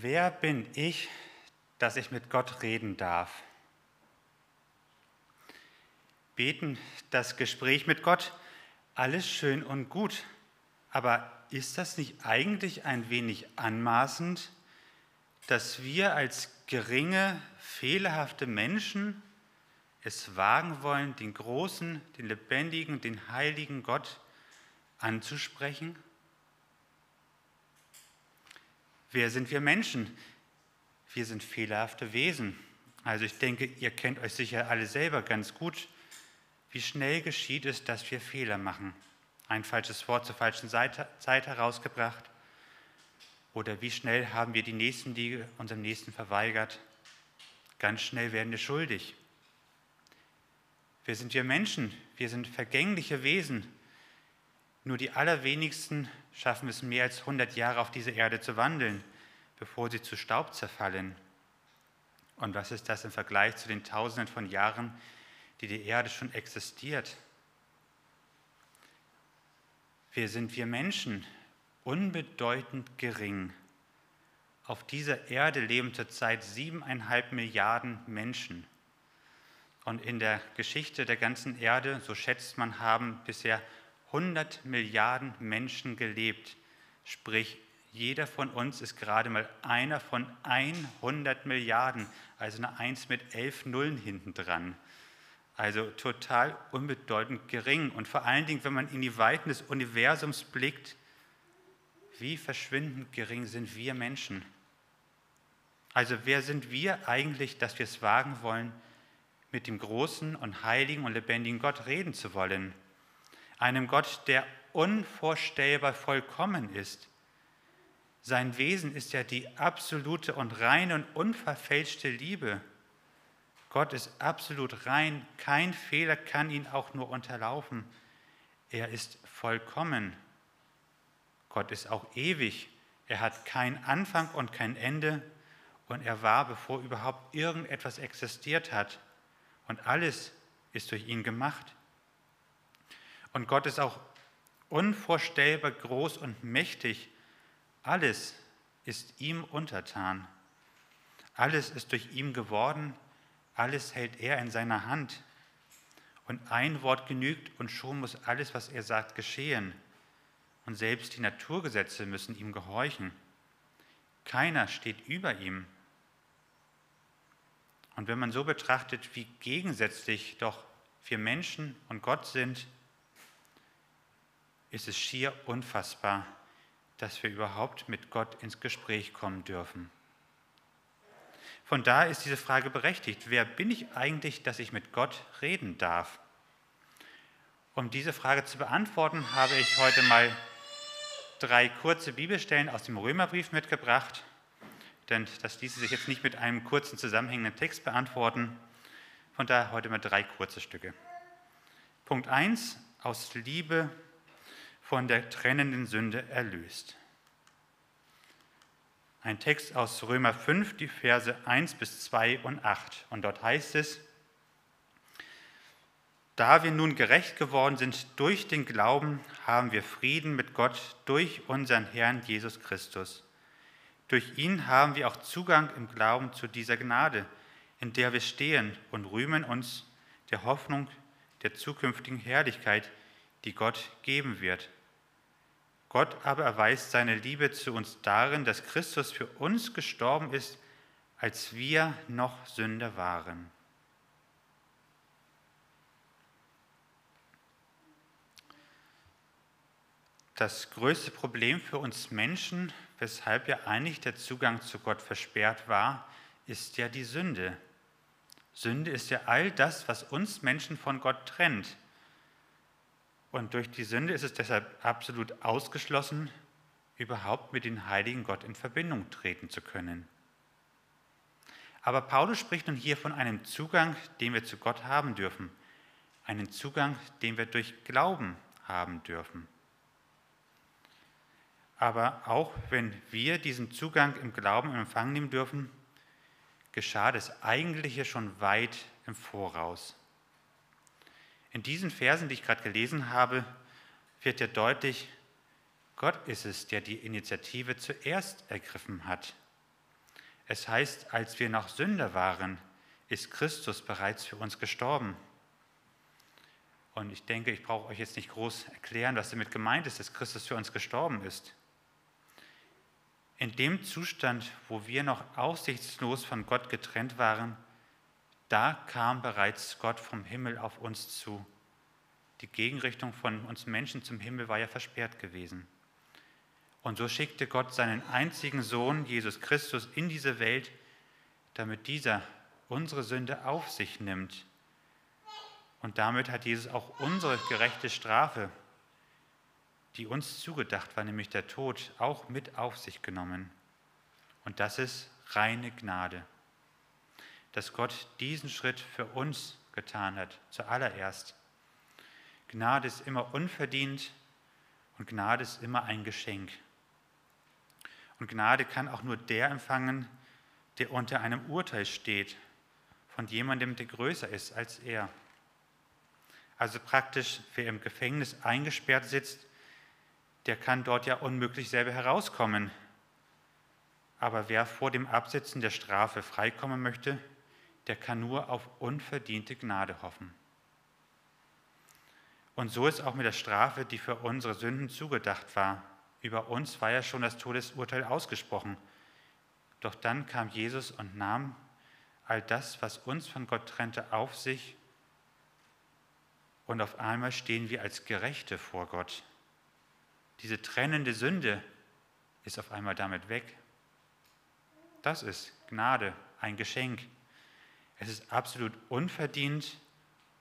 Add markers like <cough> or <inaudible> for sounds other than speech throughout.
Wer bin ich, dass ich mit Gott reden darf? Beten, das Gespräch mit Gott, alles schön und gut. Aber ist das nicht eigentlich ein wenig anmaßend, dass wir als geringe, fehlerhafte Menschen es wagen wollen, den großen, den lebendigen, den heiligen Gott anzusprechen? Wer sind wir Menschen? Wir sind fehlerhafte Wesen. Also ich denke, ihr kennt euch sicher alle selber ganz gut. Wie schnell geschieht es, dass wir Fehler machen? Ein falsches Wort zur falschen Zeit herausgebracht? Oder wie schnell haben wir die Nächstenliebe unserem Nächsten verweigert? Ganz schnell werden wir schuldig. Wer sind wir Menschen? Wir sind vergängliche Wesen. Nur die allerwenigsten schaffen es mehr als 100 Jahre auf dieser Erde zu wandeln, bevor sie zu Staub zerfallen. Und was ist das im Vergleich zu den Tausenden von Jahren, die die Erde schon existiert? Wer sind wir Menschen? Unbedeutend gering. Auf dieser Erde leben zurzeit siebeneinhalb Milliarden Menschen. Und in der Geschichte der ganzen Erde, so schätzt man, haben bisher 100 Milliarden Menschen gelebt. Sprich, jeder von uns ist gerade mal einer von 100 Milliarden, also eine 1 mit 11 Nullen hinten dran. Also total unbedeutend gering. Und vor allen Dingen, wenn man in die Weiten des Universums blickt, wie verschwindend gering sind wir Menschen. Also wer sind wir eigentlich, dass wir es wagen wollen, mit dem großen und heiligen und lebendigen Gott reden zu wollen? Einem Gott, der unvorstellbar vollkommen ist. Sein Wesen ist ja die absolute und reine und unverfälschte Liebe. Gott ist absolut rein, kein Fehler kann ihn auch nur unterlaufen. Er ist vollkommen. Gott ist auch ewig. Er hat keinen Anfang und kein Ende und er war, bevor überhaupt irgendetwas existiert hat. Und alles ist durch ihn gemacht. Und Gott ist auch unvorstellbar groß und mächtig. Alles ist ihm untertan. Alles ist durch ihn geworden. Alles hält er in seiner Hand. Und ein Wort genügt und schon muss alles, was er sagt, geschehen. Und selbst die Naturgesetze müssen ihm gehorchen. Keiner steht über ihm. Und wenn man so betrachtet, wie gegensätzlich doch wir Menschen und Gott sind, ist es schier unfassbar, dass wir überhaupt mit Gott ins Gespräch kommen dürfen. Von daher ist diese Frage berechtigt. Wer bin ich eigentlich, dass ich mit Gott reden darf? Um diese Frage zu beantworten, habe ich heute mal drei kurze Bibelstellen aus dem Römerbrief mitgebracht, denn das ließe sich jetzt nicht mit einem kurzen zusammenhängenden Text beantworten. Von daher heute mal drei kurze Stücke. Punkt 1, aus Liebe von der trennenden Sünde erlöst. Ein Text aus Römer 5, die Verse 1 bis 2 und 8. Und dort heißt es, da wir nun gerecht geworden sind durch den Glauben, haben wir Frieden mit Gott durch unseren Herrn Jesus Christus. Durch ihn haben wir auch Zugang im Glauben zu dieser Gnade, in der wir stehen und rühmen uns der Hoffnung der zukünftigen Herrlichkeit, die Gott geben wird. Gott aber erweist seine Liebe zu uns darin, dass Christus für uns gestorben ist, als wir noch Sünder waren. Das größte Problem für uns Menschen, weshalb ja eigentlich der Zugang zu Gott versperrt war, ist ja die Sünde. Sünde ist ja all das, was uns Menschen von Gott trennt. Und durch die Sünde ist es deshalb absolut ausgeschlossen, überhaupt mit dem heiligen Gott in Verbindung treten zu können. Aber Paulus spricht nun hier von einem Zugang, den wir zu Gott haben dürfen. Einen Zugang, den wir durch Glauben haben dürfen. Aber auch wenn wir diesen Zugang im Glauben in Empfang nehmen dürfen, geschah das Eigentliche schon weit im Voraus. In diesen Versen, die ich gerade gelesen habe, wird ja deutlich, Gott ist es, der die Initiative zuerst ergriffen hat. Es heißt, als wir noch Sünder waren, ist Christus bereits für uns gestorben. Und ich denke, ich brauche euch jetzt nicht groß erklären, was damit gemeint ist, dass Christus für uns gestorben ist. In dem Zustand, wo wir noch aussichtslos von Gott getrennt waren, da kam bereits Gott vom Himmel auf uns zu. Die Gegenrichtung von uns Menschen zum Himmel war ja versperrt gewesen. Und so schickte Gott seinen einzigen Sohn, Jesus Christus, in diese Welt, damit dieser unsere Sünde auf sich nimmt. Und damit hat Jesus auch unsere gerechte Strafe, die uns zugedacht war, nämlich der Tod, auch mit auf sich genommen. Und das ist reine Gnade, dass Gott diesen Schritt für uns getan hat, zuallererst. Gnade ist immer unverdient und Gnade ist immer ein Geschenk. Und Gnade kann auch nur der empfangen, der unter einem Urteil steht, von jemandem, der größer ist als er. Also praktisch, wer im Gefängnis eingesperrt sitzt, der kann dort ja unmöglich selber herauskommen. Aber wer vor dem Absitzen der Strafe freikommen möchte, der kann nur auf unverdiente Gnade hoffen. Und so ist auch mit der Strafe, die für unsere Sünden zugedacht war. Über uns war ja schon das Todesurteil ausgesprochen. Doch dann kam Jesus und nahm all das, was uns von Gott trennte, auf sich. Und auf einmal stehen wir als Gerechte vor Gott. Diese trennende Sünde ist auf einmal damit weg. Das ist Gnade, ein Geschenk. Es ist absolut unverdient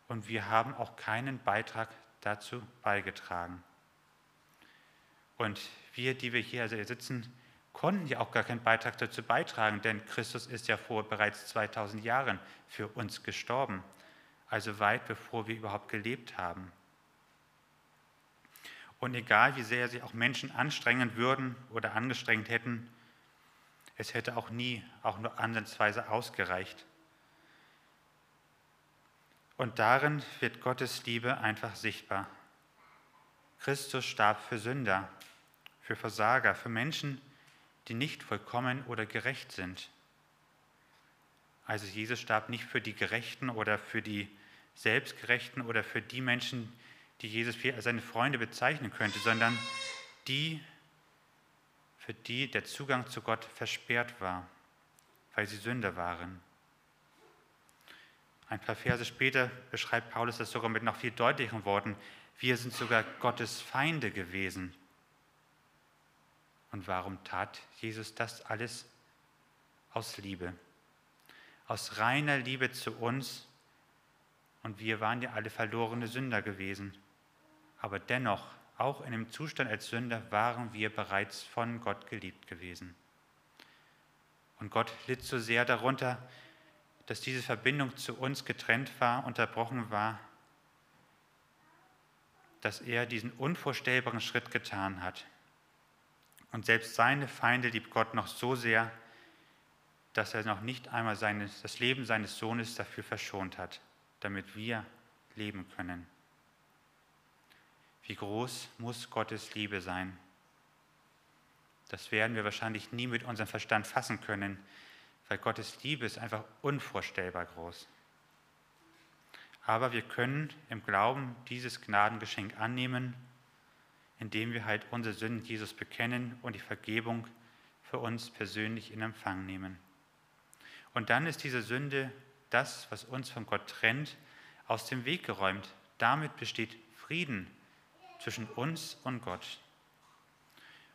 und wir haben auch keinen Beitrag dazu beigetragen. Und wir, die wir hier sitzen, konnten ja auch gar keinen Beitrag dazu beitragen, denn Christus ist ja vor bereits 2000 Jahren für uns gestorben, also weit bevor wir überhaupt gelebt haben. Und egal wie sehr sich auch Menschen anstrengen würden oder angestrengt hätten, es hätte auch nie, auch nur ansatzweise ausgereicht. Und darin wird Gottes Liebe einfach sichtbar. Christus starb für Sünder, für Versager, für Menschen, die nicht vollkommen oder gerecht sind. Also Jesus starb nicht für die Gerechten oder für die Selbstgerechten oder für die Menschen, die Jesus als seine Freunde bezeichnen könnte, sondern die, für die der Zugang zu Gott versperrt war, weil sie Sünder waren. Ein paar Verse später beschreibt Paulus das sogar mit noch viel deutlicheren Worten. Wir sind sogar Gottes Feinde gewesen. Und warum tat Jesus das alles? Aus Liebe. Aus reiner Liebe zu uns. Und wir waren ja alle verlorene Sünder gewesen. Aber dennoch, auch in dem Zustand als Sünder, waren wir bereits von Gott geliebt gewesen. Und Gott litt so sehr darunter, dass diese Verbindung zu uns getrennt war, unterbrochen war, dass er diesen unvorstellbaren Schritt getan hat. Und selbst seine Feinde liebt Gott noch so sehr, dass er noch nicht einmal seines, das Leben seines Sohnes dafür verschont hat, damit wir leben können. Wie groß muss Gottes Liebe sein? Das werden wir wahrscheinlich nie mit unserem Verstand fassen können, weil Gottes Liebe ist einfach unvorstellbar groß. Aber wir können im Glauben dieses Gnadengeschenk annehmen, indem wir halt unsere Sünden Jesus bekennen und die Vergebung für uns persönlich in Empfang nehmen. Und dann ist diese Sünde, das, was uns von Gott trennt, aus dem Weg geräumt. Damit besteht Frieden zwischen uns und Gott.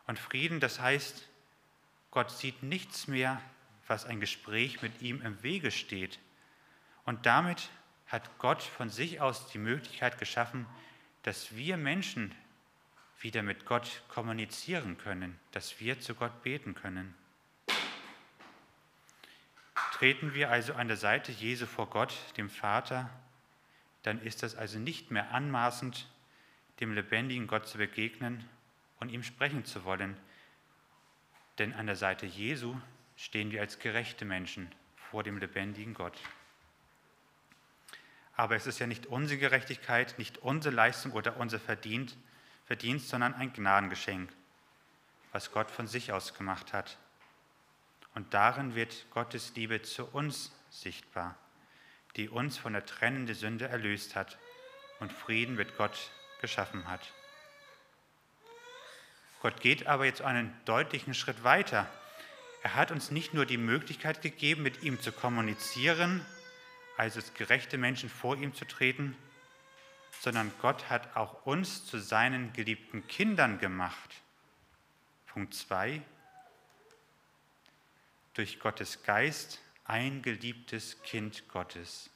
Und Frieden, das heißt, Gott sieht nichts mehr was ein Gespräch mit ihm im Wege steht. Und damit hat Gott von sich aus die Möglichkeit geschaffen, dass wir Menschen wieder mit Gott kommunizieren können, dass wir zu Gott beten können. Treten wir also an der Seite Jesu vor Gott, dem Vater, dann ist das also nicht mehr anmaßend, dem lebendigen Gott zu begegnen und ihm sprechen zu wollen. Denn an der Seite Jesu stehen wir als gerechte Menschen vor dem lebendigen Gott. Aber es ist ja nicht unsere Gerechtigkeit, nicht unsere Leistung oder unser Verdienst, Verdienst, sondern ein Gnadengeschenk, was Gott von sich aus gemacht hat. Und darin wird Gottes Liebe zu uns sichtbar, die uns von der trennenden Sünde erlöst hat und Frieden mit Gott geschaffen hat. Gott geht aber jetzt einen deutlichen Schritt weiter. Er hat uns nicht nur die Möglichkeit gegeben, mit ihm zu kommunizieren, also als gerechte Menschen vor ihm zu treten, sondern Gott hat auch uns zu seinen geliebten Kindern gemacht. Punkt 2. Durch Gottes Geist ein geliebtes Kind Gottes.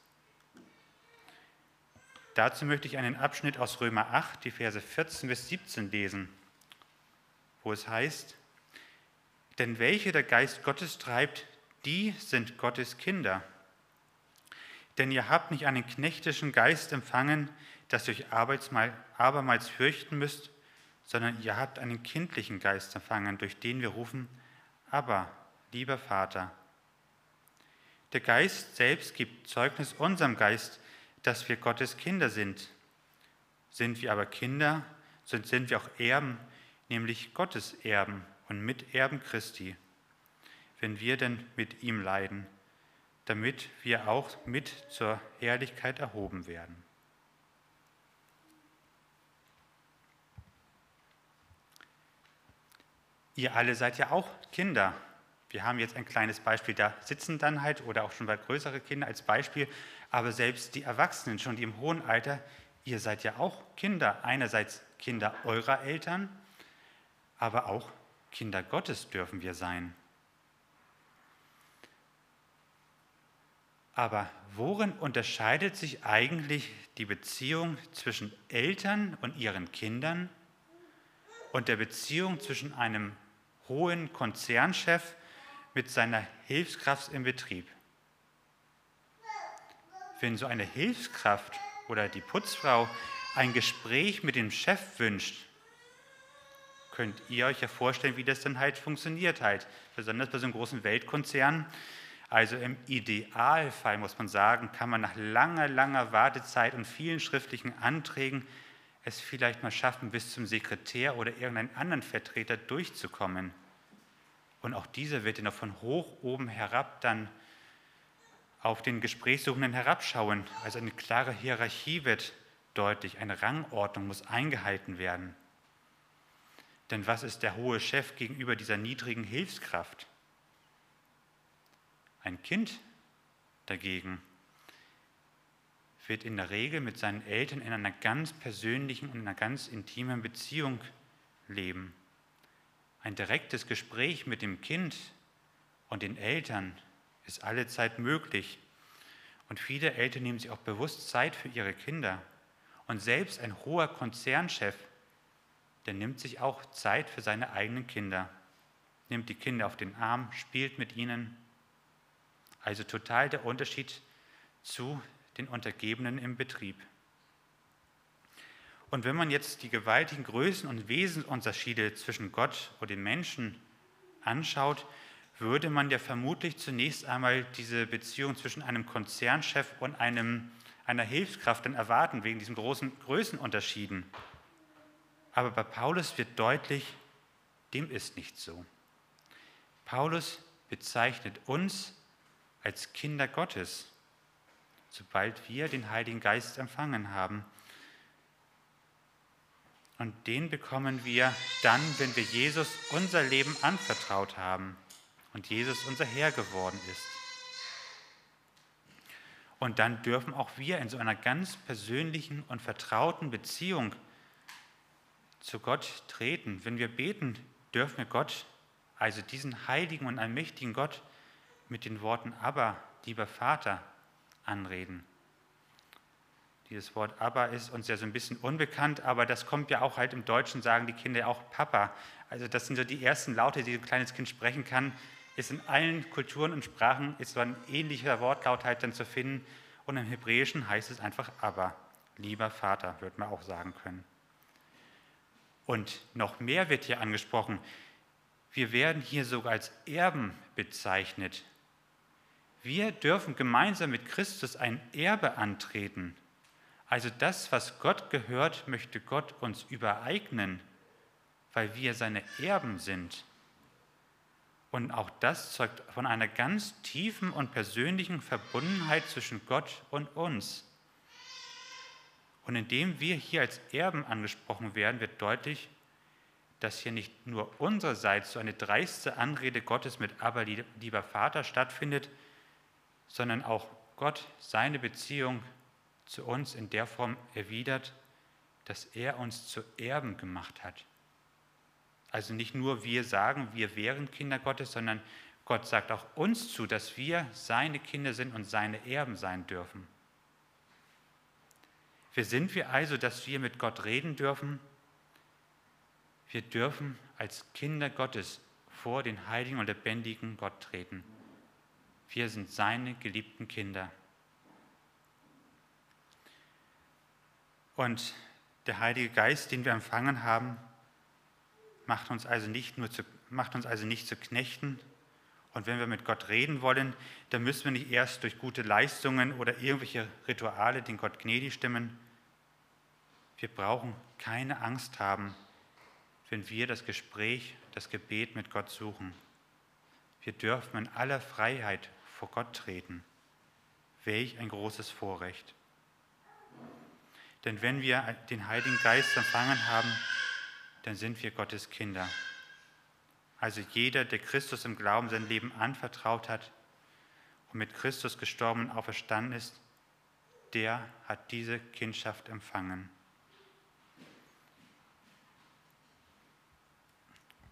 Dazu möchte ich einen Abschnitt aus Römer 8, die Verse 14 bis 17 lesen, wo es heißt, denn welche der Geist Gottes treibt, die sind Gottes Kinder. Denn ihr habt nicht einen knechtischen Geist empfangen, dass ihr euch abermals fürchten müsst, sondern ihr habt einen kindlichen Geist empfangen, durch den wir rufen, aber, lieber Vater. Der Geist selbst gibt Zeugnis unserem Geist, dass wir Gottes Kinder sind. Sind wir aber Kinder, so sind wir auch Erben, nämlich Gottes Erben und Miterben Christi, wenn wir denn mit ihm leiden, damit wir auch mit zur Herrlichkeit erhoben werden. Ihr alle seid ja auch Kinder. Wir haben jetzt ein kleines Beispiel, da sitzen dann halt oder auch schon bei größeren Kindern als Beispiel, aber selbst die Erwachsenen, schon die im hohen Alter, ihr seid ja auch Kinder. Einerseits Kinder eurer Eltern, aber auch Kinder Gottes dürfen wir sein. Aber worin unterscheidet sich eigentlich die Beziehung zwischen Eltern und ihren Kindern und der Beziehung zwischen einem hohen Konzernchef mit seiner Hilfskraft im Betrieb. Wenn so eine Hilfskraft oder die Putzfrau ein Gespräch mit dem Chef wünscht, könnt ihr euch ja vorstellen, wie das dann halt funktioniert halt. Besonders bei so einem großen Weltkonzern. Also im Idealfall muss man sagen, kann man nach langer, langer Wartezeit und vielen schriftlichen Anträgen es vielleicht mal schaffen, bis zum Sekretär oder irgendeinen anderen Vertreter durchzukommen. Und auch dieser wird dann von hoch oben herab dann auf den Gesprächssuchenden herabschauen. Also eine klare Hierarchie wird deutlich, eine Rangordnung muss eingehalten werden. Denn was ist der hohe Chef gegenüber dieser niedrigen Hilfskraft? Ein Kind dagegen wird in der Regel mit seinen Eltern in einer ganz persönlichen und einer ganz intimen Beziehung leben. Ein direktes Gespräch mit dem Kind und den Eltern ist allezeit möglich. Und viele Eltern nehmen sich auch bewusst Zeit für ihre Kinder. Und selbst ein hoher Konzernchef, der nimmt sich auch Zeit für seine eigenen Kinder, nimmt die Kinder auf den Arm, spielt mit ihnen. Also total der Unterschied zu den Untergebenen im Betrieb. Und wenn man jetzt die gewaltigen Größen und Wesensunterschiede zwischen Gott und den Menschen anschaut, würde man ja vermutlich zunächst einmal diese Beziehung zwischen einem Konzernchef und einem, einer Hilfskraft dann erwarten, wegen diesen großen Größenunterschieden. Aber bei Paulus wird deutlich, dem ist nicht so. Paulus bezeichnet uns als Kinder Gottes, sobald wir den Heiligen Geist empfangen haben. Und den bekommen wir dann, wenn wir Jesus unser Leben anvertraut haben und Jesus unser Herr geworden ist. Und dann dürfen auch wir in so einer ganz persönlichen und vertrauten Beziehung zu Gott treten. Wenn wir beten, dürfen wir Gott, also diesen heiligen und allmächtigen Gott, mit den Worten Aber, lieber Vater, anreden. Dieses Wort aber ist uns ja so ein bisschen unbekannt, aber das kommt ja auch halt im Deutschen, sagen die Kinder auch Papa. Also das sind so die ersten Laute, die ein kleines Kind sprechen kann. Ist in allen Kulturen und Sprachen ist so ein ähnlicher Wortlaut halt dann zu finden. Und im Hebräischen heißt es einfach aber. Lieber Vater, wird man auch sagen können. Und noch mehr wird hier angesprochen. Wir werden hier sogar als Erben bezeichnet. Wir dürfen gemeinsam mit Christus ein Erbe antreten. Also das, was Gott gehört, möchte Gott uns übereignen, weil wir seine Erben sind. Und auch das zeugt von einer ganz tiefen und persönlichen Verbundenheit zwischen Gott und uns. Und indem wir hier als Erben angesprochen werden, wird deutlich, dass hier nicht nur unsererseits so eine dreiste Anrede Gottes mit Aber lieber Vater stattfindet, sondern auch Gott seine Beziehung zu uns in der Form erwidert, dass er uns zu Erben gemacht hat. Also nicht nur wir sagen, wir wären Kinder Gottes, sondern Gott sagt auch uns zu, dass wir seine Kinder sind und seine Erben sein dürfen. Wer sind wir also, dass wir mit Gott reden dürfen? Wir dürfen als Kinder Gottes vor den heiligen und lebendigen Gott treten. Wir sind seine geliebten Kinder. Und der Heilige Geist, den wir empfangen haben, macht uns also nicht, nur zu, macht uns also nicht zu Knechten. Und wenn wir mit Gott reden wollen, dann müssen wir nicht erst durch gute Leistungen oder irgendwelche Rituale den Gott gnädig stimmen. Wir brauchen keine Angst haben, wenn wir das Gespräch, das Gebet mit Gott suchen. Wir dürfen in aller Freiheit vor Gott treten. Welch ein großes Vorrecht. Denn wenn wir den Heiligen Geist empfangen haben, dann sind wir Gottes Kinder. Also jeder, der Christus im Glauben sein Leben anvertraut hat und mit Christus gestorben und auferstanden ist, der hat diese Kindschaft empfangen.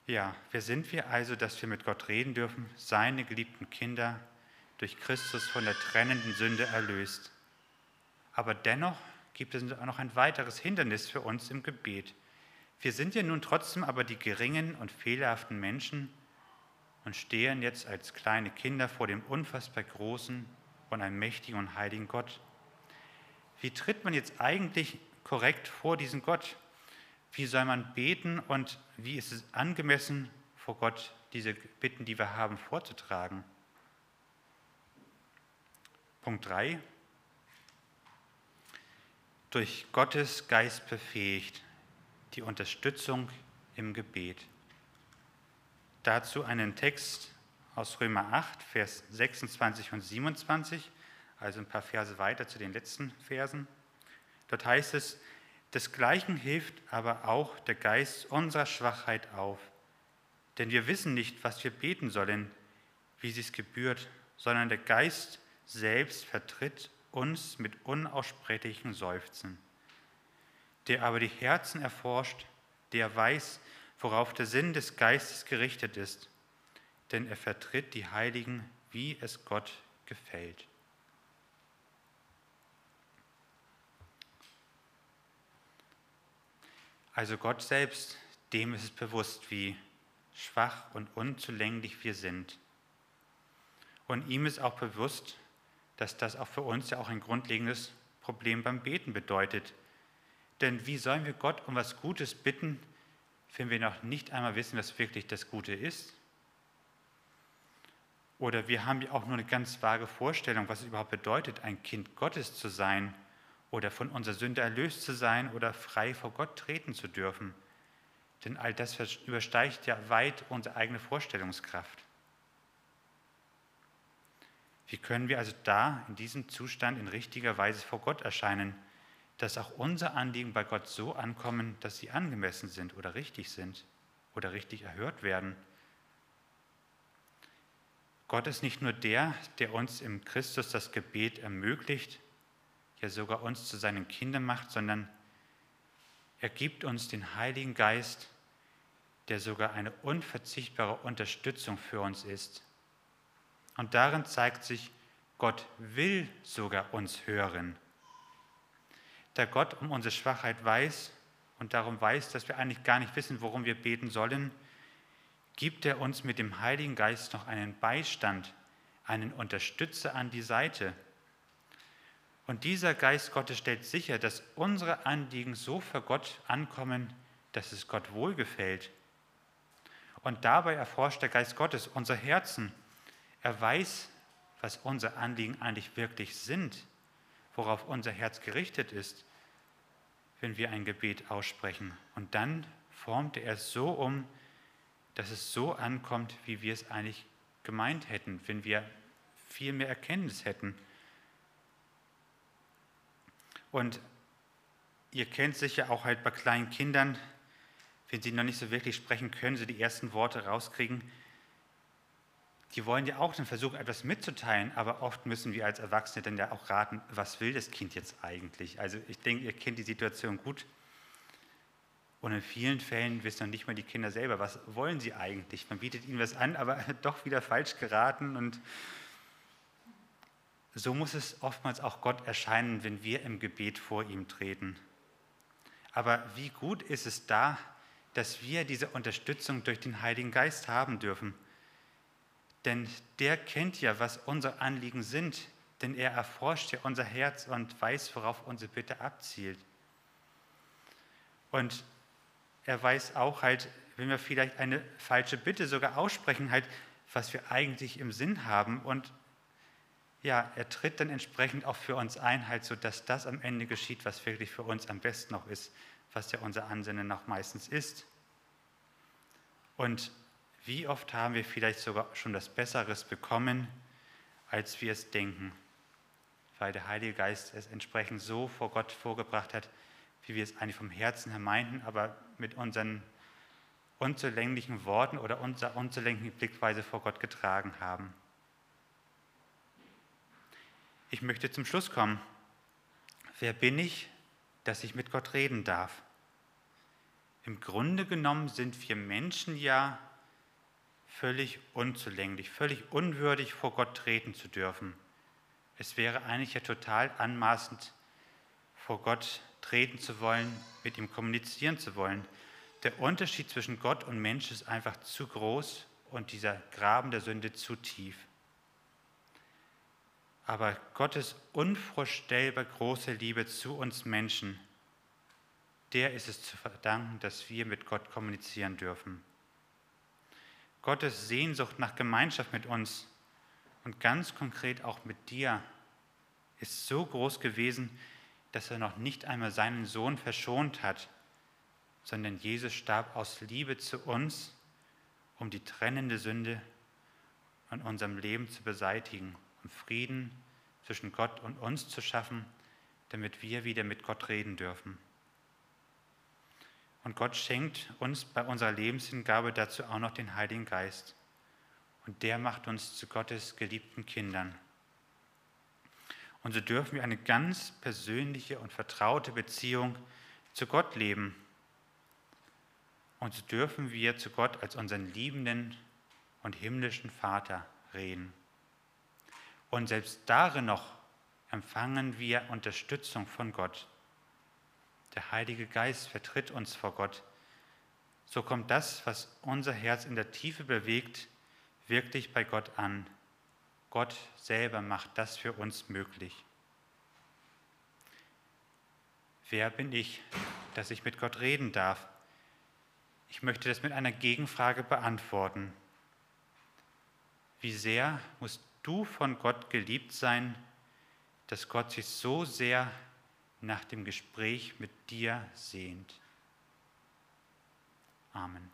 Ja, wer sind wir also, dass wir mit Gott reden dürfen, seine geliebten Kinder, durch Christus von der trennenden Sünde erlöst? Aber dennoch gibt es noch ein weiteres Hindernis für uns im Gebet. Wir sind ja nun trotzdem aber die geringen und fehlerhaften Menschen und stehen jetzt als kleine Kinder vor dem unfassbar großen und einem mächtigen und heiligen Gott. Wie tritt man jetzt eigentlich korrekt vor diesen Gott? Wie soll man beten und wie ist es angemessen, vor Gott diese Bitten, die wir haben, vorzutragen? Punkt 3. Durch Gottes Geist befähigt, die Unterstützung im Gebet. Dazu einen Text aus Römer 8, Vers 26 und 27, also ein paar Verse weiter zu den letzten Versen. Dort heißt es, Desgleichen hilft aber auch der Geist unserer Schwachheit auf. Denn wir wissen nicht, was wir beten sollen, wie es gebührt, sondern der Geist selbst vertritt uns mit unaussprechlichen Seufzen. Der aber die Herzen erforscht, der weiß, worauf der Sinn des Geistes gerichtet ist, denn er vertritt die Heiligen, wie es Gott gefällt. Also Gott selbst, dem ist es bewusst, wie schwach und unzulänglich wir sind. Und ihm ist auch bewusst, dass das auch für uns ja auch ein grundlegendes Problem beim Beten bedeutet. Denn wie sollen wir Gott um was Gutes bitten, wenn wir noch nicht einmal wissen, was wirklich das Gute ist? Oder wir haben ja auch nur eine ganz vage Vorstellung, was es überhaupt bedeutet, ein Kind Gottes zu sein oder von unserer Sünde erlöst zu sein oder frei vor Gott treten zu dürfen. Denn all das übersteigt ja weit unsere eigene Vorstellungskraft. Wie können wir also da in diesem Zustand in richtiger Weise vor Gott erscheinen, dass auch unsere Anliegen bei Gott so ankommen, dass sie angemessen sind oder richtig sind oder richtig erhört werden? Gott ist nicht nur der, der uns im Christus das Gebet ermöglicht, der sogar uns zu seinen Kindern macht, sondern er gibt uns den Heiligen Geist, der sogar eine unverzichtbare Unterstützung für uns ist. Und darin zeigt sich, Gott will sogar uns hören. Da Gott um unsere Schwachheit weiß und darum weiß, dass wir eigentlich gar nicht wissen, worum wir beten sollen, gibt er uns mit dem Heiligen Geist noch einen Beistand, einen Unterstützer an die Seite, und dieser Geist Gottes stellt sicher, dass unsere Anliegen so für Gott ankommen, dass es Gott wohlgefällt. Und dabei erforscht der Geist Gottes unser Herzen. Er weiß, was unsere Anliegen eigentlich wirklich sind, worauf unser Herz gerichtet ist, wenn wir ein Gebet aussprechen. Und dann formt er es so um, dass es so ankommt, wie wir es eigentlich gemeint hätten, wenn wir viel mehr Erkenntnis hätten. Und ihr kennt sicher auch halt bei kleinen Kindern, wenn sie noch nicht so wirklich sprechen können, sie die ersten Worte rauskriegen, die wollen ja auch dann versuchen, etwas mitzuteilen, aber oft müssen wir als Erwachsene dann ja auch raten, was will das Kind jetzt eigentlich? Also ich denke, ihr kennt die Situation gut. Und in vielen Fällen wissen noch nicht mal die Kinder selber, was wollen sie eigentlich. Man bietet ihnen was an, aber <laughs> doch wieder falsch geraten. Und so muss es oftmals auch Gott erscheinen, wenn wir im Gebet vor ihm treten. Aber wie gut ist es da, dass wir diese Unterstützung durch den Heiligen Geist haben dürfen. Denn der kennt ja, was unsere Anliegen sind, denn er erforscht ja unser Herz und weiß, worauf unsere Bitte abzielt. Und er weiß auch halt, wenn wir vielleicht eine falsche Bitte sogar aussprechen, halt, was wir eigentlich im Sinn haben. Und ja, er tritt dann entsprechend auch für uns ein, halt, sodass das am Ende geschieht, was wirklich für uns am besten noch ist, was ja unser Ansinnen noch meistens ist. Und wie oft haben wir vielleicht sogar schon das Besseres bekommen, als wir es denken, weil der Heilige Geist es entsprechend so vor Gott vorgebracht hat, wie wir es eigentlich vom Herzen her meinten, aber mit unseren unzulänglichen Worten oder unserer unzulänglichen Blickweise vor Gott getragen haben. Ich möchte zum Schluss kommen. Wer bin ich, dass ich mit Gott reden darf? Im Grunde genommen sind wir Menschen ja völlig unzulänglich, völlig unwürdig vor Gott treten zu dürfen. Es wäre eigentlich ja total anmaßend, vor Gott treten zu wollen, mit ihm kommunizieren zu wollen. Der Unterschied zwischen Gott und Mensch ist einfach zu groß und dieser Graben der Sünde zu tief. Aber Gottes unvorstellbar große Liebe zu uns Menschen, der ist es zu verdanken, dass wir mit Gott kommunizieren dürfen. Gottes Sehnsucht nach Gemeinschaft mit uns und ganz konkret auch mit dir ist so groß gewesen, dass er noch nicht einmal seinen Sohn verschont hat, sondern Jesus starb aus Liebe zu uns, um die trennende Sünde in unserem Leben zu beseitigen und Frieden zwischen Gott und uns zu schaffen, damit wir wieder mit Gott reden dürfen. Und Gott schenkt uns bei unserer Lebenshingabe dazu auch noch den Heiligen Geist. Und der macht uns zu Gottes geliebten Kindern. Und so dürfen wir eine ganz persönliche und vertraute Beziehung zu Gott leben. Und so dürfen wir zu Gott als unseren liebenden und himmlischen Vater reden. Und selbst darin noch empfangen wir Unterstützung von Gott. Der Heilige Geist vertritt uns vor Gott. So kommt das, was unser Herz in der Tiefe bewegt, wirklich bei Gott an. Gott selber macht das für uns möglich. Wer bin ich, dass ich mit Gott reden darf? Ich möchte das mit einer Gegenfrage beantworten. Wie sehr musst du von Gott geliebt sein, dass Gott sich so sehr nach dem Gespräch mit dir sehnt. Amen.